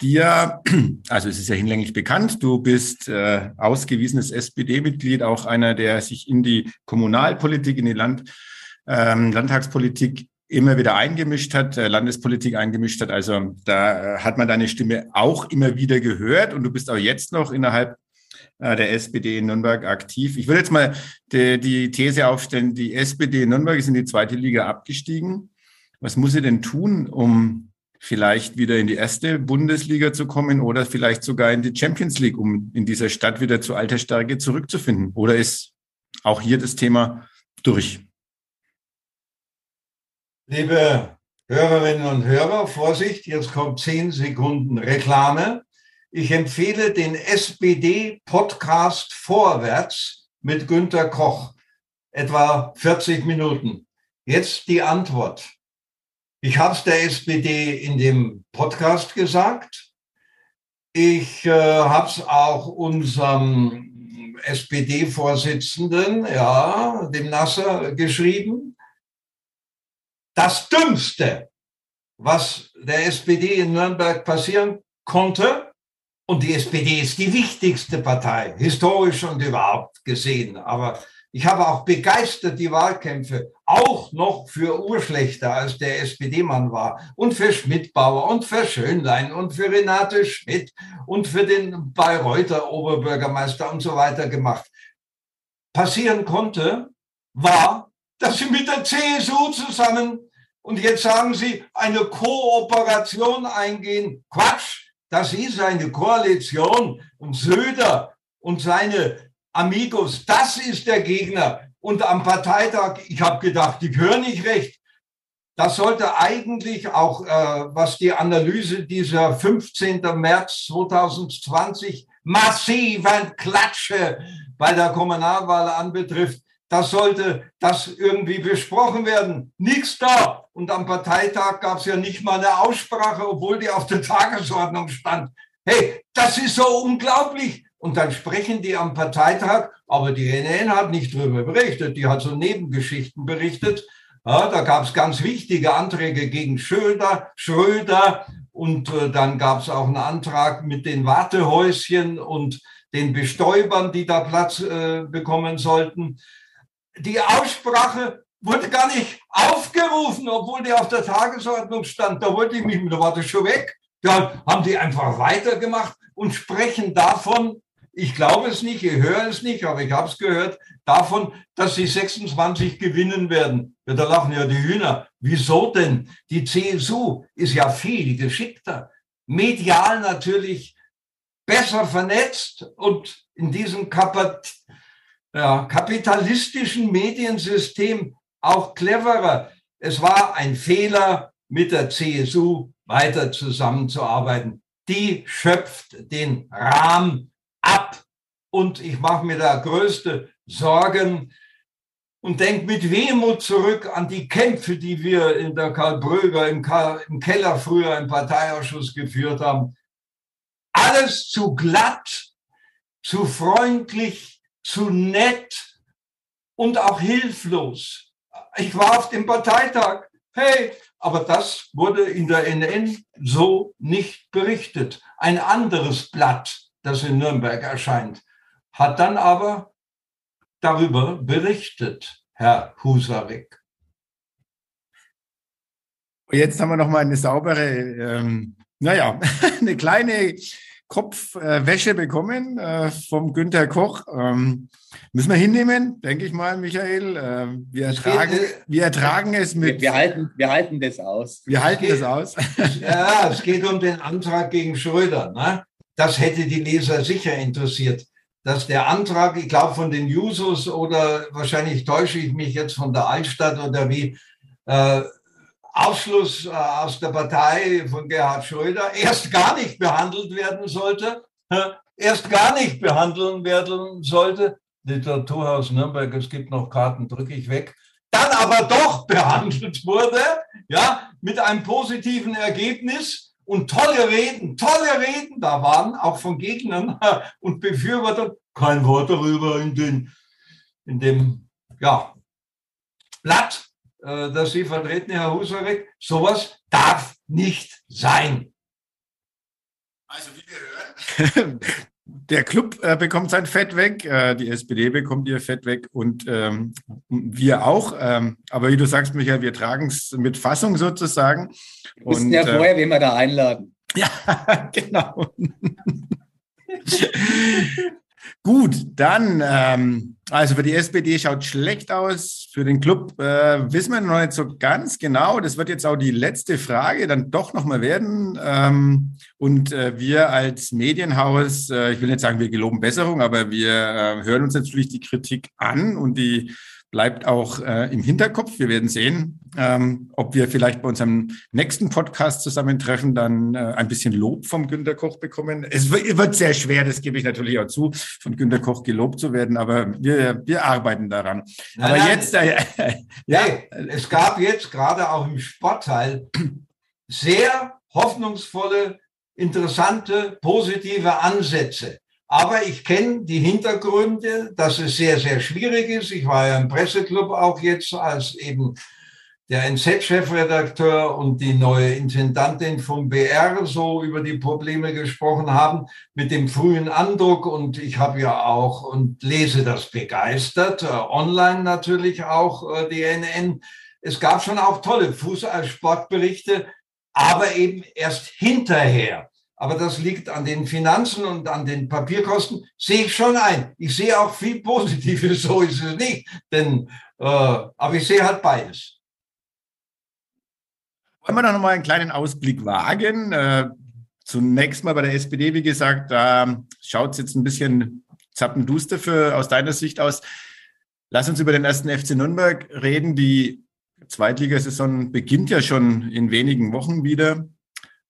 die ja, also es ist ja hinlänglich bekannt, du bist äh, ausgewiesenes SPD-Mitglied, auch einer, der sich in die Kommunalpolitik, in die Land, ähm, Landtagspolitik immer wieder eingemischt hat, äh, Landespolitik eingemischt hat. Also da äh, hat man deine Stimme auch immer wieder gehört und du bist auch jetzt noch innerhalb der SPD in Nürnberg aktiv. Ich würde jetzt mal die, die These aufstellen, die SPD in Nürnberg ist in die zweite Liga abgestiegen. Was muss sie denn tun, um vielleicht wieder in die erste Bundesliga zu kommen oder vielleicht sogar in die Champions League, um in dieser Stadt wieder zu alter Stärke zurückzufinden? Oder ist auch hier das Thema durch? Liebe Hörerinnen und Hörer, Vorsicht, jetzt kommt zehn Sekunden Reklame. Ich empfehle den SPD-Podcast Vorwärts mit Günter Koch. Etwa 40 Minuten. Jetzt die Antwort. Ich habe es der SPD in dem Podcast gesagt. Ich äh, habe es auch unserem SPD-Vorsitzenden, ja, dem Nasser, geschrieben. Das Dümmste, was der SPD in Nürnberg passieren konnte, und die SPD ist die wichtigste Partei, historisch und überhaupt gesehen. Aber ich habe auch begeistert die Wahlkämpfe, auch noch für Urschlechter, als der SPD-Mann war, und für Schmidtbauer und für Schönlein und für Renate Schmidt und für den Bayreuther Oberbürgermeister und so weiter gemacht. Passieren konnte, war, dass sie mit der CSU zusammen und jetzt sagen sie, eine Kooperation eingehen. Quatsch! Das ist eine Koalition und Söder und seine Amigos, das ist der Gegner. Und am Parteitag, ich habe gedacht, ich höre nicht recht. Das sollte eigentlich auch, äh, was die Analyse dieser 15. März 2020 massiven Klatsche bei der Kommunalwahl anbetrifft, das sollte das irgendwie besprochen werden. Nichts da. Und am Parteitag gab es ja nicht mal eine Aussprache, obwohl die auf der Tagesordnung stand. Hey, das ist so unglaublich. Und dann sprechen die am Parteitag, aber die NN hat nicht darüber berichtet, die hat so Nebengeschichten berichtet. Ja, da gab es ganz wichtige Anträge gegen Schröder, Schröder und äh, dann gab es auch einen Antrag mit den Wartehäuschen und den Bestäubern, die da Platz äh, bekommen sollten. Die Aussprache wurde gar nicht aufgerufen, obwohl die auf der Tagesordnung stand. Da wollte ich mich, da war das schon weg. Da haben die einfach weitergemacht und sprechen davon, ich glaube es nicht, ich höre es nicht, aber ich habe es gehört, davon, dass sie 26 gewinnen werden. Ja, da lachen ja die Hühner. Wieso denn? Die CSU ist ja viel geschickter, medial natürlich besser vernetzt und in diesem kapitalistischen Mediensystem auch cleverer. Es war ein Fehler, mit der CSU weiter zusammenzuarbeiten. Die schöpft den Rahmen ab. Und ich mache mir da größte Sorgen und denke mit Wehmut zurück an die Kämpfe, die wir in der Karl Bröger im, im Keller früher im Parteiausschuss geführt haben. Alles zu glatt, zu freundlich, zu nett und auch hilflos ich war auf dem Parteitag. Hey, aber das wurde in der NN so nicht berichtet. Ein anderes Blatt, das in Nürnberg erscheint, hat dann aber darüber berichtet, Herr Husarek. Jetzt haben wir noch mal eine saubere, ähm, naja, eine kleine Kopfwäsche äh, bekommen äh, vom Günther Koch. Ähm, müssen wir hinnehmen, denke ich mal, Michael. Äh, wir, ertragen, geht, wir ertragen es mit. Wir, wir, halten, wir halten das aus. Wir halten das aus. ja, es geht um den Antrag gegen Schröder. Ne? Das hätte die Leser sicher interessiert. Dass der Antrag, ich glaube von den Jusos oder wahrscheinlich täusche ich mich jetzt von der Altstadt oder wie, äh, Ausschluss äh, aus der Partei von Gerhard Schröder erst gar nicht behandelt werden sollte, erst gar nicht behandeln werden sollte. Literaturhaus Nürnberg, es gibt noch Karten, drücke ich weg. Dann aber doch behandelt wurde, ja, mit einem positiven Ergebnis und tolle Reden, tolle Reden da waren, auch von Gegnern und Befürwortern. Kein Wort darüber in den, in dem, ja, Blatt äh, das Sie vertreten, Herr Husarek. Sowas darf nicht sein. Also wie wir hören, der Club äh, bekommt sein Fett weg, äh, die SPD bekommt ihr Fett weg und ähm, wir auch. Ähm, aber wie du sagst, Michael, wir tragen es mit Fassung sozusagen. Wir wissen ja äh, vorher, wen wir da einladen. Ja, genau. Gut, dann, ähm, also für die SPD schaut schlecht aus. Für den Club äh, wissen wir noch nicht so ganz genau. Das wird jetzt auch die letzte Frage dann doch nochmal werden. Ähm, und äh, wir als Medienhaus, äh, ich will nicht sagen, wir geloben Besserung, aber wir äh, hören uns natürlich die Kritik an und die bleibt auch äh, im Hinterkopf. Wir werden sehen, ähm, ob wir vielleicht bei unserem nächsten Podcast zusammentreffen, dann äh, ein bisschen Lob vom Günter Koch bekommen. Es wird sehr schwer, das gebe ich natürlich auch zu, von Günter Koch gelobt zu werden, aber wir, wir arbeiten daran. Nein, aber nein, jetzt, äh, ja. Hey, es gab jetzt gerade auch im Sportteil sehr hoffnungsvolle, interessante, positive Ansätze. Aber ich kenne die Hintergründe, dass es sehr, sehr schwierig ist. Ich war ja im Presseclub auch jetzt als eben der NZ-Chefredakteur und die neue Intendantin vom BR so über die Probleme gesprochen haben mit dem frühen Andruck. Und ich habe ja auch und lese das begeistert, äh, online natürlich auch äh, die NN. Es gab schon auch tolle Fußballsportberichte, aber eben erst hinterher aber das liegt an den Finanzen und an den Papierkosten, sehe ich schon ein. Ich sehe auch viel Positives, so ist es nicht. Denn, äh, aber ich sehe halt beides. Wollen wir noch mal einen kleinen Ausblick wagen? Äh, zunächst mal bei der SPD, wie gesagt, da schaut es jetzt ein bisschen zappenduster für aus deiner Sicht aus. Lass uns über den ersten FC Nürnberg reden. Die Zweitligasaison beginnt ja schon in wenigen Wochen wieder.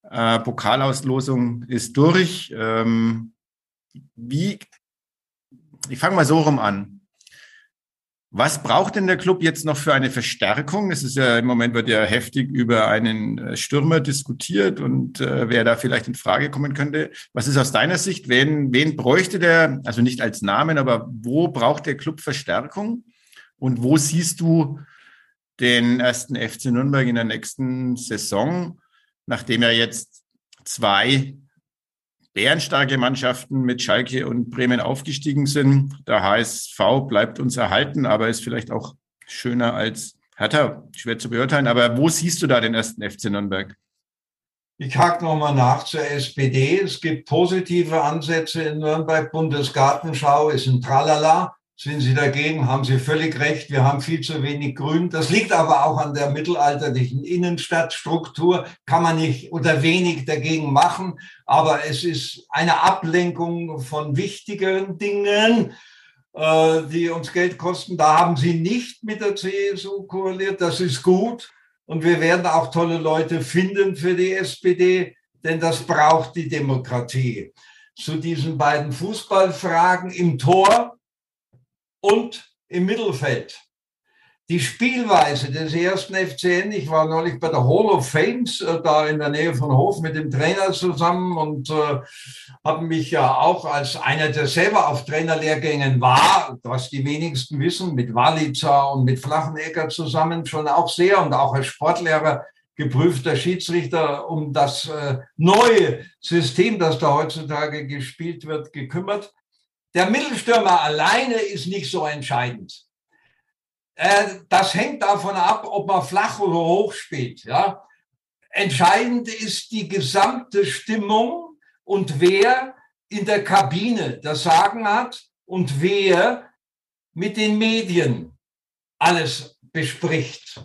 Äh, Pokalauslosung ist durch. Ähm, wie, ich fange mal so rum an. Was braucht denn der Club jetzt noch für eine Verstärkung? Es ist ja im Moment wird ja heftig über einen äh, Stürmer diskutiert und äh, wer da vielleicht in Frage kommen könnte. Was ist aus deiner Sicht? Wen, wen bräuchte der, also nicht als Namen, aber wo braucht der Club Verstärkung? Und wo siehst du den ersten FC Nürnberg in der nächsten Saison? Nachdem ja jetzt zwei bärenstarke Mannschaften mit Schalke und Bremen aufgestiegen sind. Der HSV bleibt uns erhalten, aber ist vielleicht auch schöner als Hertha. Schwer zu beurteilen. Aber wo siehst du da den ersten FC Nürnberg? Ich hake nochmal nach zur SPD. Es gibt positive Ansätze in Nürnberg. Bundesgartenschau ist ein Tralala. Sind Sie dagegen, haben Sie völlig recht. Wir haben viel zu wenig Grün. Das liegt aber auch an der mittelalterlichen Innenstadtstruktur. Kann man nicht oder wenig dagegen machen. Aber es ist eine Ablenkung von wichtigeren Dingen, äh, die uns Geld kosten. Da haben Sie nicht mit der CSU koaliert. Das ist gut. Und wir werden auch tolle Leute finden für die SPD, denn das braucht die Demokratie. Zu diesen beiden Fußballfragen im Tor und im Mittelfeld. die Spielweise des ersten FCN. Ich war neulich bei der Hall of Fames äh, da in der Nähe von Hof mit dem Trainer zusammen und äh, habe mich ja auch als einer, der selber auf Trainerlehrgängen war, was die wenigsten wissen, mit Walitza und mit Flachenecker zusammen schon auch sehr und auch als Sportlehrer geprüfter Schiedsrichter um das äh, neue System, das da heutzutage gespielt wird, gekümmert. Der Mittelstürmer alleine ist nicht so entscheidend. Äh, das hängt davon ab, ob man flach oder hoch spielt. Ja? Entscheidend ist die gesamte Stimmung und wer in der Kabine das Sagen hat und wer mit den Medien alles bespricht.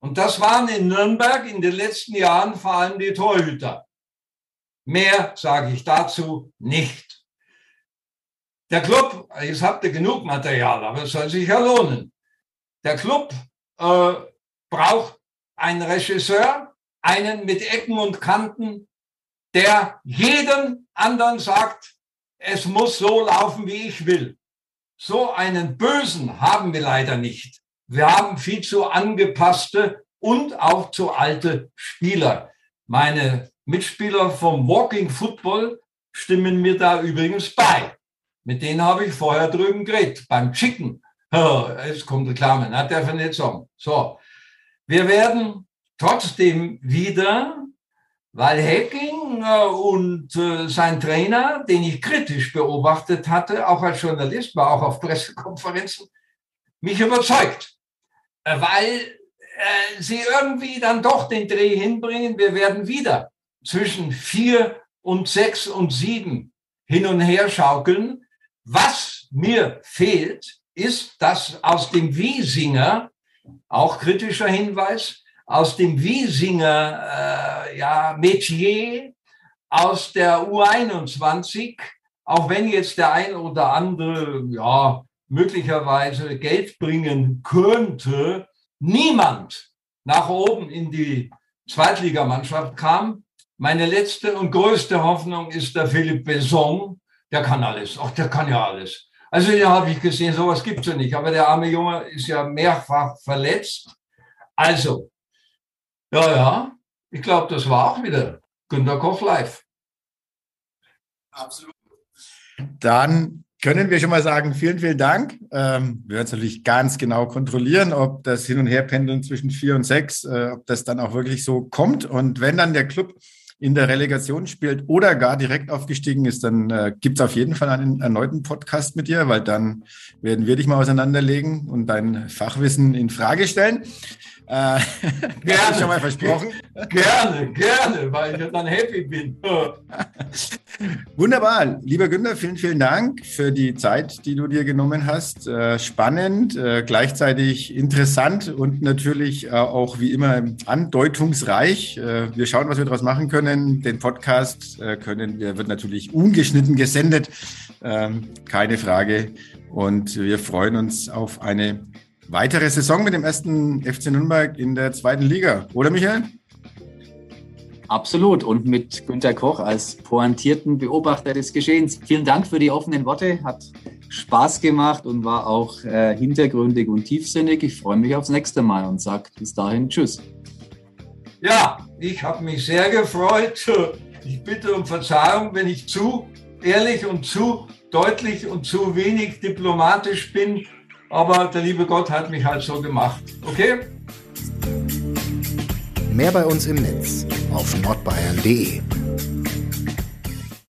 Und das waren in Nürnberg in den letzten Jahren vor allem die Torhüter. Mehr sage ich dazu nicht. Der Club, jetzt habt ihr genug Material, aber es soll sich ja lohnen. Der Club äh, braucht einen Regisseur, einen mit Ecken und Kanten, der jedem anderen sagt, es muss so laufen, wie ich will. So einen Bösen haben wir leider nicht. Wir haben viel zu angepasste und auch zu alte Spieler. Meine Mitspieler vom Walking Football stimmen mir da übrigens bei. Mit denen habe ich vorher drüben geredet, beim Chicken. Jetzt kommt Reklame, ne? darf ich nicht sagen. So, wir werden trotzdem wieder, weil Hacking äh, und äh, sein Trainer, den ich kritisch beobachtet hatte, auch als Journalist, war auch auf Pressekonferenzen, mich überzeugt, äh, weil sie irgendwie dann doch den Dreh hinbringen. Wir werden wieder zwischen vier und sechs und sieben hin und her schaukeln. Was mir fehlt, ist, dass aus dem Wiesinger, auch kritischer Hinweis, aus dem Wiesinger äh, ja, Metier, aus der U21, auch wenn jetzt der ein oder andere ja, möglicherweise Geld bringen könnte, niemand nach oben in die Zweitligamannschaft kam. Meine letzte und größte Hoffnung ist der Philipp Besson. Der kann alles. Ach, der kann ja alles. Also ja, habe ich gesehen, sowas gibt es ja nicht. Aber der arme Junge ist ja mehrfach verletzt. Also, ja, ja, ich glaube, das war auch wieder Günter Koch live. Absolut. Dann können wir schon mal sagen, vielen, vielen Dank. Ähm, wir werden es natürlich ganz genau kontrollieren, ob das Hin- und Herpendeln zwischen vier und sechs, äh, ob das dann auch wirklich so kommt. Und wenn dann der Club in der Relegation spielt oder gar direkt aufgestiegen ist, dann äh, gibt es auf jeden Fall einen erneuten Podcast mit dir, weil dann werden wir dich mal auseinanderlegen und dein Fachwissen in Frage stellen. Äh, gerne. schon mal versprochen. Gerne, gerne, weil ich dann happy bin. Wunderbar. Lieber Günther, vielen, vielen Dank für die Zeit, die du dir genommen hast. Äh, spannend, äh, gleichzeitig interessant und natürlich äh, auch wie immer andeutungsreich. Äh, wir schauen, was wir daraus machen können. Den Podcast äh, können wir, wird natürlich ungeschnitten gesendet. Ähm, keine Frage. Und wir freuen uns auf eine weitere Saison mit dem ersten FC Nürnberg in der zweiten Liga, oder Michael? Absolut. Und mit Günter Koch als pointierten Beobachter des Geschehens. Vielen Dank für die offenen Worte. Hat Spaß gemacht und war auch äh, hintergründig und tiefsinnig. Ich freue mich aufs nächste Mal und sage bis dahin Tschüss. Ja, ich habe mich sehr gefreut. Ich bitte um Verzeihung, wenn ich zu ehrlich und zu deutlich und zu wenig diplomatisch bin. Aber der liebe Gott hat mich halt so gemacht. Okay? Mehr bei uns im Netz auf nordbayern.de.